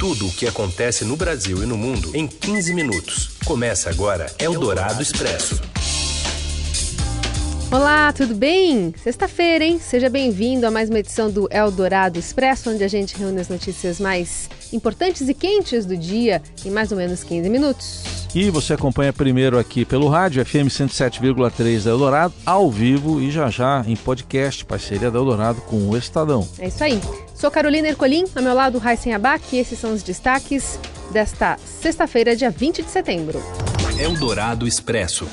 Tudo o que acontece no Brasil e no mundo em 15 minutos. Começa agora Eldorado Expresso. Olá, tudo bem? Sexta-feira, hein? Seja bem-vindo a mais uma edição do Eldorado Expresso, onde a gente reúne as notícias mais importantes e quentes do dia em mais ou menos 15 minutos. E você acompanha primeiro aqui pelo rádio FM 107,3 da Eldorado, ao vivo e já já em podcast, parceria da Eldorado com o Estadão. É isso aí. Sou Carolina Ercolim, ao meu lado Raíssen Abac e esses são os destaques desta sexta-feira, dia 20 de setembro. Eldorado Expresso.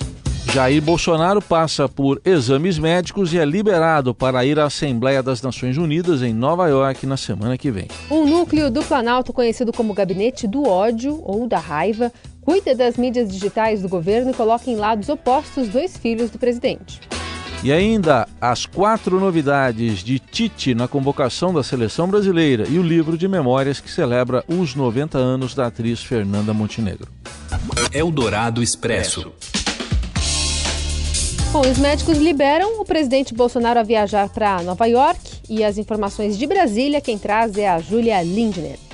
Jair Bolsonaro passa por exames médicos e é liberado para ir à Assembleia das Nações Unidas em Nova York na semana que vem. Um núcleo do Planalto, conhecido como Gabinete do Ódio ou da Raiva, cuida das mídias digitais do governo e coloca em lados opostos dois filhos do presidente. E ainda as quatro novidades de Tite na convocação da seleção brasileira e o livro de memórias que celebra os 90 anos da atriz Fernanda Montenegro. Eldorado Expresso. Bom, os médicos liberam o presidente Bolsonaro a viajar para Nova York e as informações de Brasília quem traz é a Júlia Lindner.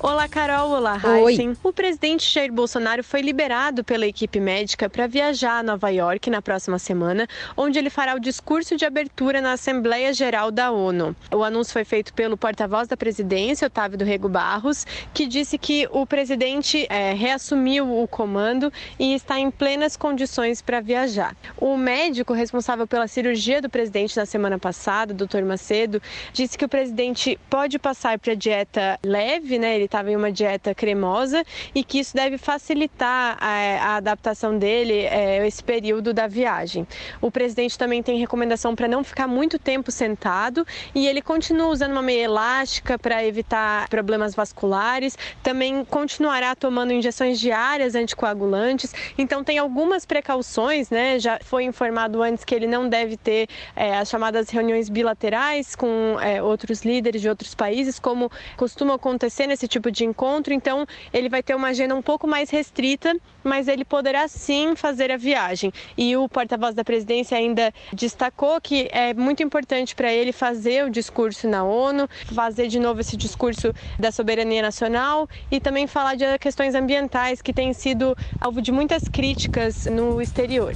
Olá, Carol. Olá, Heisen. O presidente Jair Bolsonaro foi liberado pela equipe médica para viajar a Nova York na próxima semana, onde ele fará o discurso de abertura na Assembleia Geral da ONU. O anúncio foi feito pelo porta-voz da presidência, Otávio do Rego Barros, que disse que o presidente é, reassumiu o comando e está em plenas condições para viajar. O médico responsável pela cirurgia do presidente na semana passada, Dr. Macedo, disse que o presidente pode passar para dieta leve, né? Ele estava em uma dieta cremosa e que isso deve facilitar a, a adaptação dele é, esse período da viagem. O presidente também tem recomendação para não ficar muito tempo sentado e ele continua usando uma meia elástica para evitar problemas vasculares. Também continuará tomando injeções diárias anticoagulantes. Então tem algumas precauções, né? Já foi informado antes que ele não deve ter é, as chamadas reuniões bilaterais com é, outros líderes de outros países, como costuma acontecer nesse tipo de encontro, então ele vai ter uma agenda um pouco mais restrita, mas ele poderá sim fazer a viagem. E o porta-voz da presidência ainda destacou que é muito importante para ele fazer o discurso na ONU, fazer de novo esse discurso da soberania nacional e também falar de questões ambientais que têm sido alvo de muitas críticas no exterior.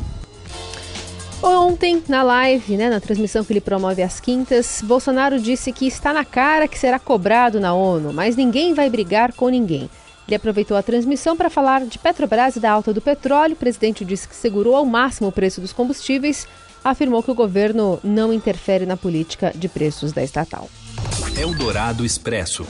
Ontem, na live, né, na transmissão que ele promove às quintas, Bolsonaro disse que está na cara que será cobrado na ONU, mas ninguém vai brigar com ninguém. Ele aproveitou a transmissão para falar de Petrobras e da alta do petróleo. O presidente disse que segurou ao máximo o preço dos combustíveis. Afirmou que o governo não interfere na política de preços da estatal. Eldorado Expresso.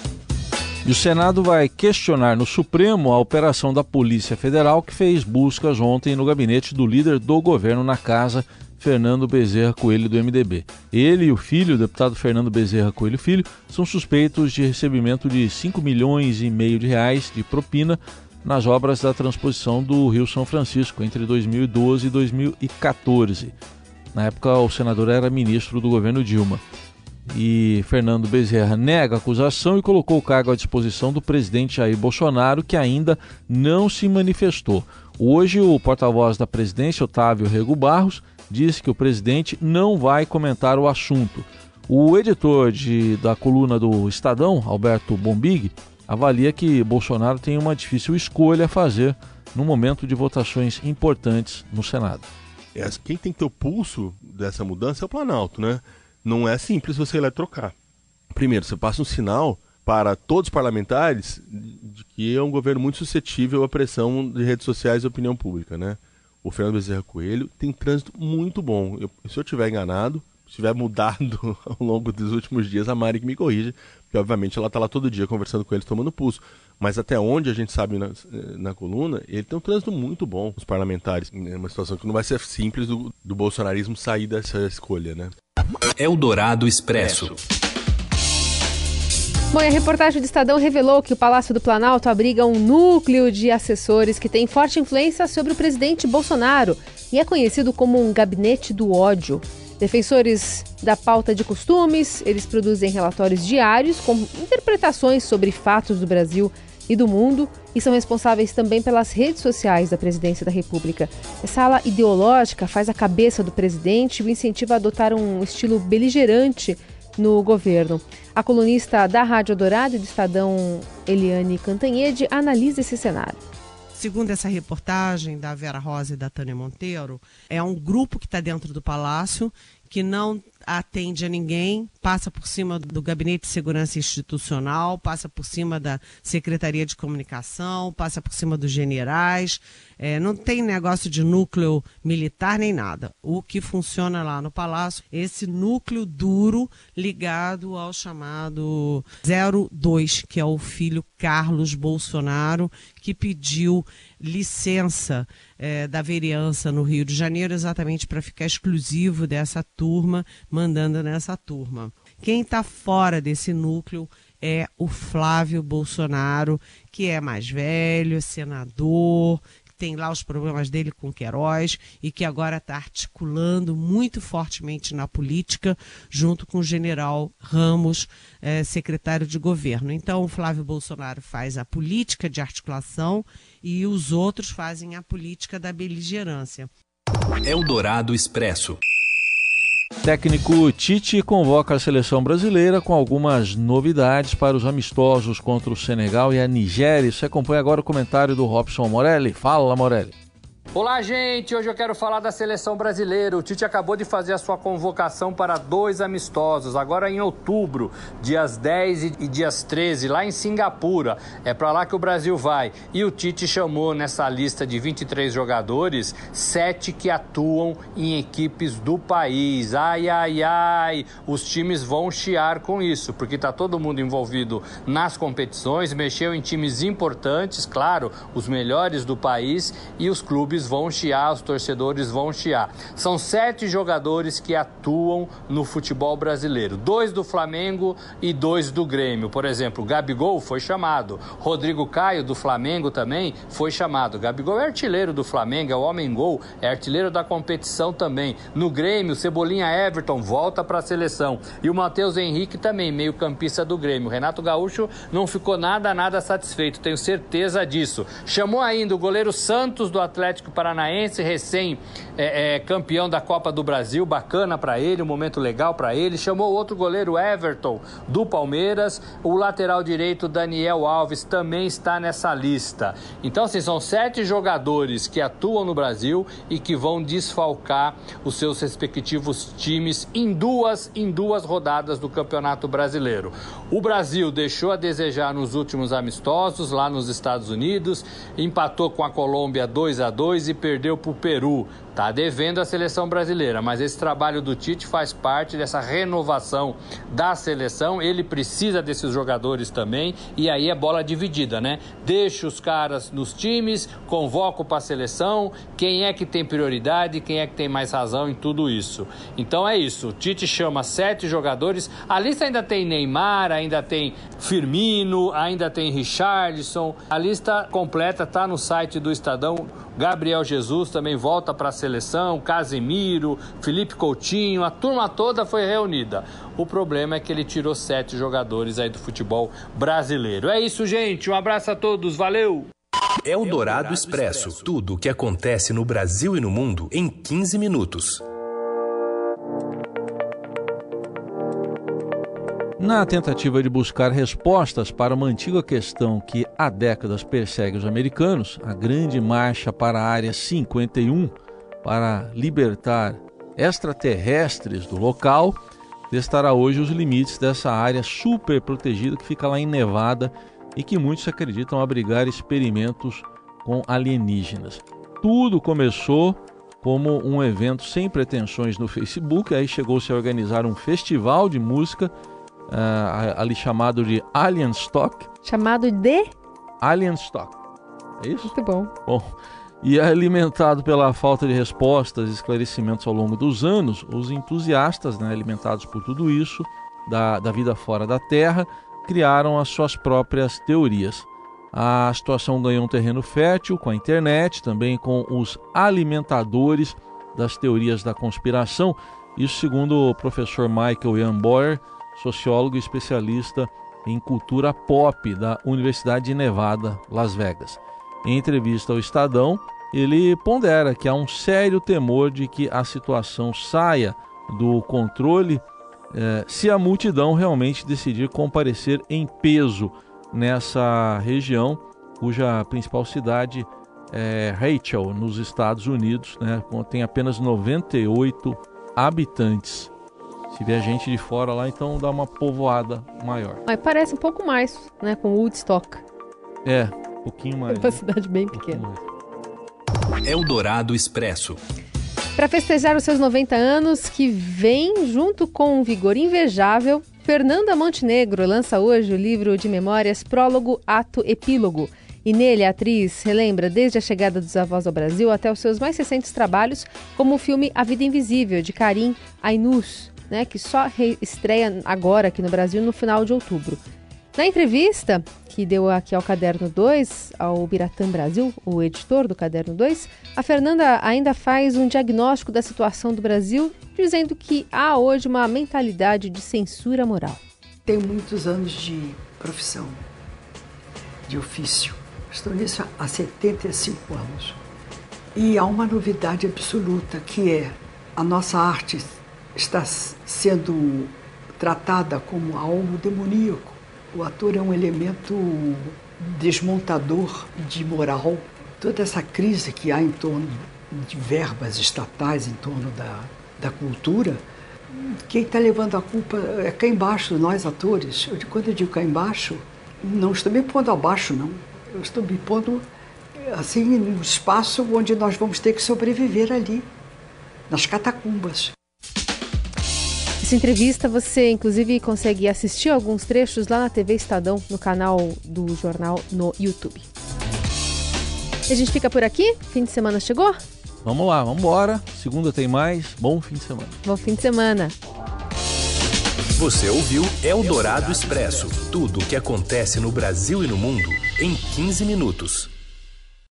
E o Senado vai questionar no Supremo a operação da Polícia Federal que fez buscas ontem no gabinete do líder do governo na casa, Fernando Bezerra Coelho, do MDB. Ele e o filho, o deputado Fernando Bezerra Coelho Filho, são suspeitos de recebimento de 5 milhões e meio de reais de propina nas obras da transposição do Rio São Francisco entre 2012 e 2014. Na época, o senador era ministro do governo Dilma e Fernando Bezerra nega a acusação e colocou o cargo à disposição do presidente Jair Bolsonaro, que ainda não se manifestou. Hoje, o porta-voz da presidência, Otávio Rego Barros, disse que o presidente não vai comentar o assunto. O editor de, da coluna do Estadão, Alberto Bombig, avalia que Bolsonaro tem uma difícil escolha a fazer no momento de votações importantes no Senado. É, quem tem que ter o pulso dessa mudança é o Planalto, né? Não é simples você ir lá trocar. Primeiro, você passa um sinal para todos os parlamentares de que é um governo muito suscetível à pressão de redes sociais e opinião pública, né? O Fernando Bezerra Coelho tem trânsito muito bom. Eu, se eu estiver enganado, se tiver mudado ao longo dos últimos dias, a Mari que me corrige, porque obviamente ela está lá todo dia conversando com eles, tomando pulso. Mas até onde a gente sabe na, na coluna, ele tem um trânsito muito bom, os parlamentares. É uma situação que não vai ser simples do, do bolsonarismo sair dessa escolha, né? Eldorado Expresso. Bom, a reportagem do Estadão revelou que o Palácio do Planalto abriga um núcleo de assessores que tem forte influência sobre o presidente Bolsonaro e é conhecido como um gabinete do ódio. Defensores da pauta de costumes, eles produzem relatórios diários com interpretações sobre fatos do Brasil e do mundo e são responsáveis também pelas redes sociais da presidência da República. Essa ala ideológica faz a cabeça do presidente e o incentiva a adotar um estilo beligerante no governo. A colunista da Rádio Dourado e do Estadão, Eliane Cantanhede, analisa esse cenário. Segundo essa reportagem da Vera Rosa e da Tânia Monteiro, é um grupo que está dentro do palácio que não atende a ninguém, passa por cima do Gabinete de Segurança Institucional, passa por cima da Secretaria de Comunicação, passa por cima dos generais. É, não tem negócio de núcleo militar nem nada. O que funciona lá no Palácio, esse núcleo duro ligado ao chamado 02, que é o filho Carlos Bolsonaro, que pediu licença é, da vereança no Rio de Janeiro exatamente para ficar exclusivo dessa turma, mandando nessa turma. Quem está fora desse núcleo é o Flávio Bolsonaro, que é mais velho, senador, tem lá os problemas dele com Queiroz e que agora está articulando muito fortemente na política, junto com o general Ramos, eh, secretário de governo. Então, o Flávio Bolsonaro faz a política de articulação e os outros fazem a política da beligerância. Eldorado Expresso. Técnico Tite convoca a seleção brasileira com algumas novidades para os amistosos contra o Senegal e a Nigéria. Você acompanha agora o comentário do Robson Morelli. Fala, Morelli. Olá, gente! Hoje eu quero falar da seleção brasileira. O Tite acabou de fazer a sua convocação para dois amistosos, agora em outubro, dias 10 e dias 13, lá em Singapura. É para lá que o Brasil vai. E o Tite chamou nessa lista de 23 jogadores, sete que atuam em equipes do país. Ai, ai, ai! Os times vão chiar com isso, porque está todo mundo envolvido nas competições, mexeu em times importantes, claro, os melhores do país e os clubes vão chiar, os torcedores vão chiar. São sete jogadores que atuam no futebol brasileiro: dois do Flamengo e dois do Grêmio. Por exemplo, Gabigol foi chamado, Rodrigo Caio do Flamengo também foi chamado. Gabigol é artilheiro do Flamengo, é o homem-gol, é artilheiro da competição também. No Grêmio, Cebolinha Everton volta para a seleção. E o Matheus Henrique também, meio-campista do Grêmio. Renato Gaúcho não ficou nada, nada satisfeito, tenho certeza disso. Chamou ainda o goleiro Santos do Atlético Atlético Paranaense, recém é, é, campeão da Copa do Brasil, bacana para ele, um momento legal para ele. Chamou outro goleiro Everton do Palmeiras, o lateral direito Daniel Alves também está nessa lista. Então, assim, são sete jogadores que atuam no Brasil e que vão desfalcar os seus respectivos times em duas, em duas rodadas do Campeonato Brasileiro. O Brasil deixou a desejar nos últimos amistosos lá nos Estados Unidos, empatou com a Colômbia 2 a 2 e perdeu para o Peru. Está devendo a seleção brasileira, mas esse trabalho do Tite faz parte dessa renovação da seleção. Ele precisa desses jogadores também, e aí é bola dividida, né? Deixa os caras nos times, convoca para a seleção, quem é que tem prioridade, quem é que tem mais razão em tudo isso. Então é isso, o Tite chama sete jogadores, a lista ainda tem Neymar, ainda tem Firmino, ainda tem Richardson, a lista completa está no site do Estadão. Gabriel Jesus também volta para a seleção seleção, Casemiro, Felipe Coutinho, a turma toda foi reunida. O problema é que ele tirou sete jogadores aí do futebol brasileiro. É isso, gente. Um abraço a todos. Valeu! É o Dourado Expresso. Tudo o que acontece no Brasil e no mundo em 15 minutos. Na tentativa de buscar respostas para uma antiga questão que há décadas persegue os americanos, a Grande Marcha para a Área 51 para libertar extraterrestres do local, testará hoje os limites dessa área super protegida que fica lá em Nevada e que muitos acreditam abrigar experimentos com alienígenas. Tudo começou como um evento sem pretensões no Facebook, aí chegou-se a organizar um festival de música uh, ali chamado de Alien Stock. Chamado de? Alien Stock. É isso? Muito bom. Bom, e alimentado pela falta de respostas e esclarecimentos ao longo dos anos, os entusiastas, né, alimentados por tudo isso, da, da vida fora da Terra, criaram as suas próprias teorias. A situação ganhou um terreno fértil com a internet, também com os alimentadores das teorias da conspiração, isso segundo o professor Michael Ian Boyer, sociólogo e especialista em cultura pop da Universidade de Nevada, Las Vegas. Em entrevista ao Estadão, ele pondera que há um sério temor de que a situação saia do controle é, se a multidão realmente decidir comparecer em peso nessa região, cuja principal cidade é Rachel, nos Estados Unidos, né, tem apenas 98 habitantes. Se vier gente de fora lá, então dá uma povoada maior. Mas parece um pouco mais, né, com Woodstock. É, pouquinho mais. É uma cidade bem pequena. Eldorado Expresso. Para festejar os seus 90 anos, que vem junto com um vigor invejável, Fernanda Montenegro lança hoje o livro de memórias Prólogo, Ato, Epílogo. E nele a atriz relembra desde a chegada dos avós ao Brasil até os seus mais recentes trabalhos, como o filme A Vida Invisível, de Karim Ainus, né, que só estreia agora aqui no Brasil no final de outubro. Na entrevista que deu aqui ao Caderno 2, ao Biratã Brasil, o editor do Caderno 2, a Fernanda ainda faz um diagnóstico da situação do Brasil, dizendo que há hoje uma mentalidade de censura moral. Tenho muitos anos de profissão, de ofício. Estou nisso há 75 anos. E há uma novidade absoluta que é a nossa arte está sendo tratada como algo demoníaco o ator é um elemento desmontador de moral. Toda essa crise que há em torno de verbas estatais em torno da, da cultura, quem está levando a culpa é cá embaixo, nós atores. Quando eu digo cá embaixo, não estou me pondo abaixo, não. Eu estou me pondo assim no espaço onde nós vamos ter que sobreviver ali, nas catacumbas. Essa entrevista você, inclusive, consegue assistir alguns trechos lá na TV Estadão, no canal do jornal no YouTube. E a gente fica por aqui? Fim de semana chegou? Vamos lá, vamos embora. Segunda tem mais. Bom fim de semana. Bom fim de semana. Você ouviu Eldorado Expresso tudo o que acontece no Brasil e no mundo em 15 minutos.